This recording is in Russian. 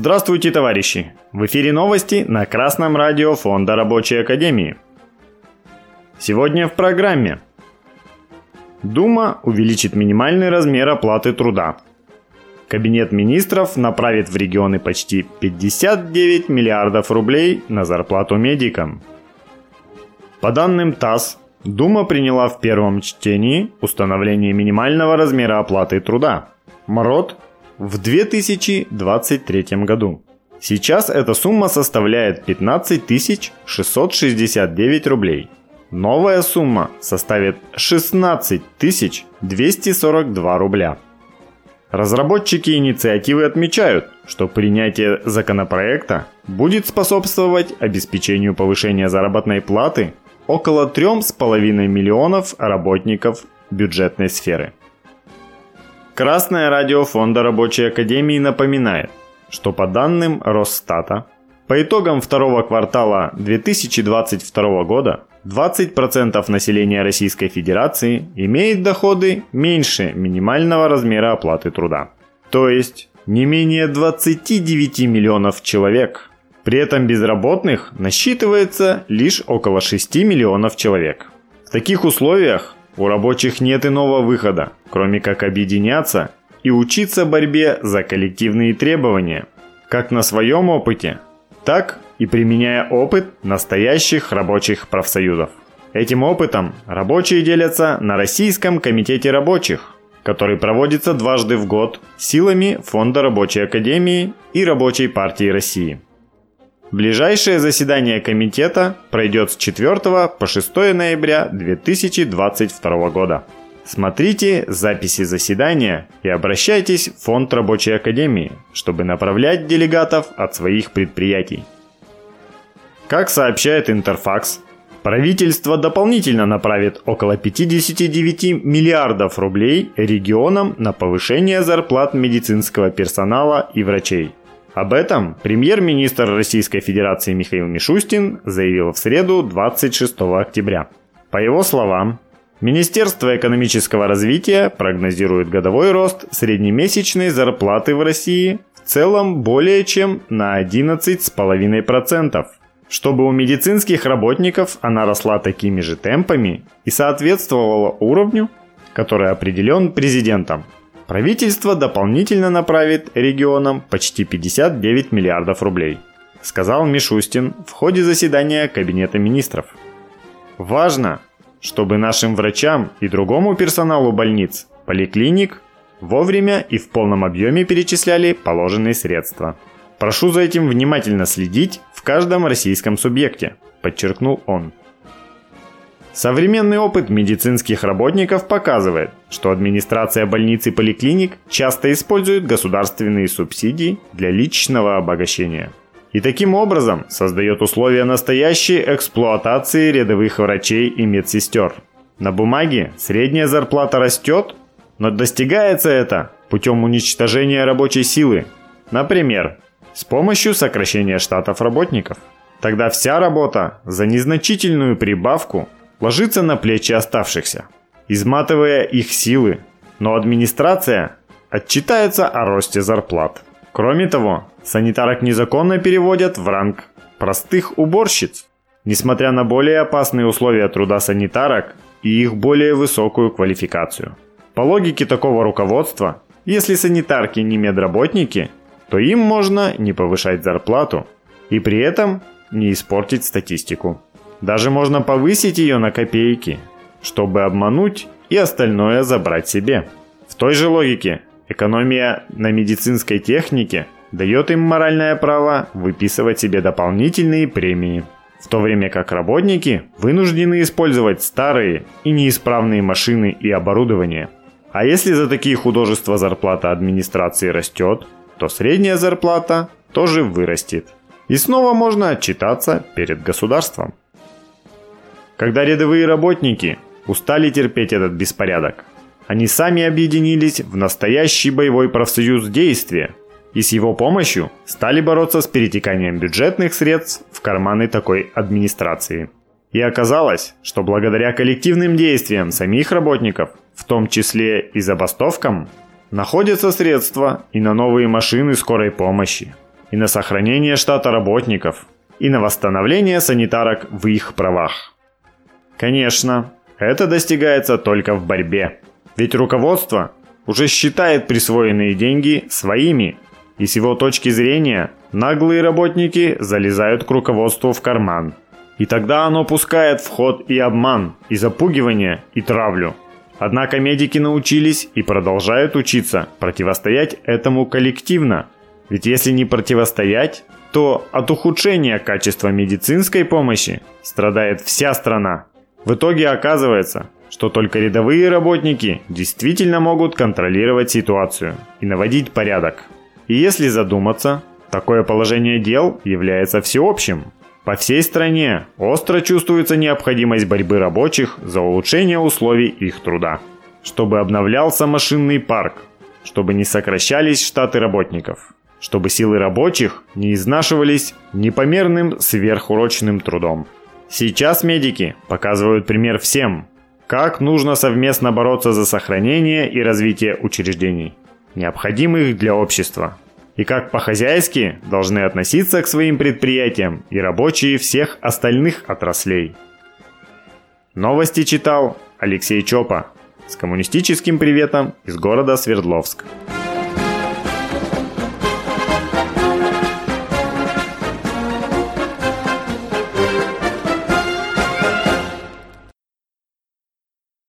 Здравствуйте, товарищи! В эфире новости на Красном радио Фонда Рабочей Академии. Сегодня в программе. Дума увеличит минимальный размер оплаты труда. Кабинет министров направит в регионы почти 59 миллиардов рублей на зарплату медикам. По данным ТАСС, Дума приняла в первом чтении установление минимального размера оплаты труда. МРОД в 2023 году. Сейчас эта сумма составляет 15 669 рублей. Новая сумма составит 16 242 рубля. Разработчики инициативы отмечают, что принятие законопроекта будет способствовать обеспечению повышения заработной платы около 3,5 миллионов работников бюджетной сферы. Красное радио Фонда Рабочей Академии напоминает, что по данным Росстата, по итогам второго квартала 2022 года 20% населения Российской Федерации имеет доходы меньше минимального размера оплаты труда. То есть не менее 29 миллионов человек. При этом безработных насчитывается лишь около 6 миллионов человек. В таких условиях у рабочих нет иного выхода, кроме как объединяться и учиться борьбе за коллективные требования, как на своем опыте, так и применяя опыт настоящих рабочих профсоюзов. Этим опытом рабочие делятся на Российском комитете рабочих, который проводится дважды в год силами Фонда рабочей академии и Рабочей партии России – Ближайшее заседание комитета пройдет с 4 по 6 ноября 2022 года. Смотрите записи заседания и обращайтесь в Фонд Рабочей Академии, чтобы направлять делегатов от своих предприятий. Как сообщает Интерфакс, правительство дополнительно направит около 59 миллиардов рублей регионам на повышение зарплат медицинского персонала и врачей. Об этом премьер-министр Российской Федерации Михаил Мишустин заявил в среду 26 октября. По его словам, Министерство экономического развития прогнозирует годовой рост среднемесячной зарплаты в России в целом более чем на 11,5%, чтобы у медицинских работников она росла такими же темпами и соответствовала уровню, который определен президентом – Правительство дополнительно направит регионам почти 59 миллиардов рублей, сказал Мишустин в ходе заседания Кабинета министров. Важно, чтобы нашим врачам и другому персоналу больниц, поликлиник вовремя и в полном объеме перечисляли положенные средства. Прошу за этим внимательно следить в каждом российском субъекте, подчеркнул он. Современный опыт медицинских работников показывает, что администрация больниц и поликлиник часто использует государственные субсидии для личного обогащения. И таким образом создает условия настоящей эксплуатации рядовых врачей и медсестер. На бумаге средняя зарплата растет, но достигается это путем уничтожения рабочей силы. Например, с помощью сокращения штатов работников. Тогда вся работа за незначительную прибавку ложится на плечи оставшихся, изматывая их силы, но администрация отчитается о росте зарплат. Кроме того, санитарок незаконно переводят в ранг простых уборщиц, несмотря на более опасные условия труда санитарок и их более высокую квалификацию. По логике такого руководства, если санитарки не медработники, то им можно не повышать зарплату и при этом не испортить статистику. Даже можно повысить ее на копейки, чтобы обмануть и остальное забрать себе. В той же логике экономия на медицинской технике дает им моральное право выписывать себе дополнительные премии, в то время как работники вынуждены использовать старые и неисправные машины и оборудование. А если за такие художества зарплата администрации растет, то средняя зарплата тоже вырастет. И снова можно отчитаться перед государством. Когда рядовые работники устали терпеть этот беспорядок, они сами объединились в настоящий боевой профсоюз действия и с его помощью стали бороться с перетеканием бюджетных средств в карманы такой администрации. И оказалось, что благодаря коллективным действиям самих работников, в том числе и забастовкам, находятся средства и на новые машины скорой помощи, и на сохранение штата работников, и на восстановление санитарок в их правах. Конечно, это достигается только в борьбе. Ведь руководство уже считает присвоенные деньги своими, и с его точки зрения наглые работники залезают к руководству в карман. И тогда оно пускает в ход и обман, и запугивание, и травлю. Однако медики научились и продолжают учиться противостоять этому коллективно. Ведь если не противостоять, то от ухудшения качества медицинской помощи страдает вся страна. В итоге оказывается, что только рядовые работники действительно могут контролировать ситуацию и наводить порядок. И если задуматься, такое положение дел является всеобщим. По всей стране остро чувствуется необходимость борьбы рабочих за улучшение условий их труда. Чтобы обновлялся машинный парк, чтобы не сокращались штаты работников, чтобы силы рабочих не изнашивались непомерным сверхурочным трудом. Сейчас медики показывают пример всем, как нужно совместно бороться за сохранение и развитие учреждений, необходимых для общества, и как по-хозяйски должны относиться к своим предприятиям и рабочие всех остальных отраслей. Новости читал Алексей Чопа с коммунистическим приветом из города Свердловск.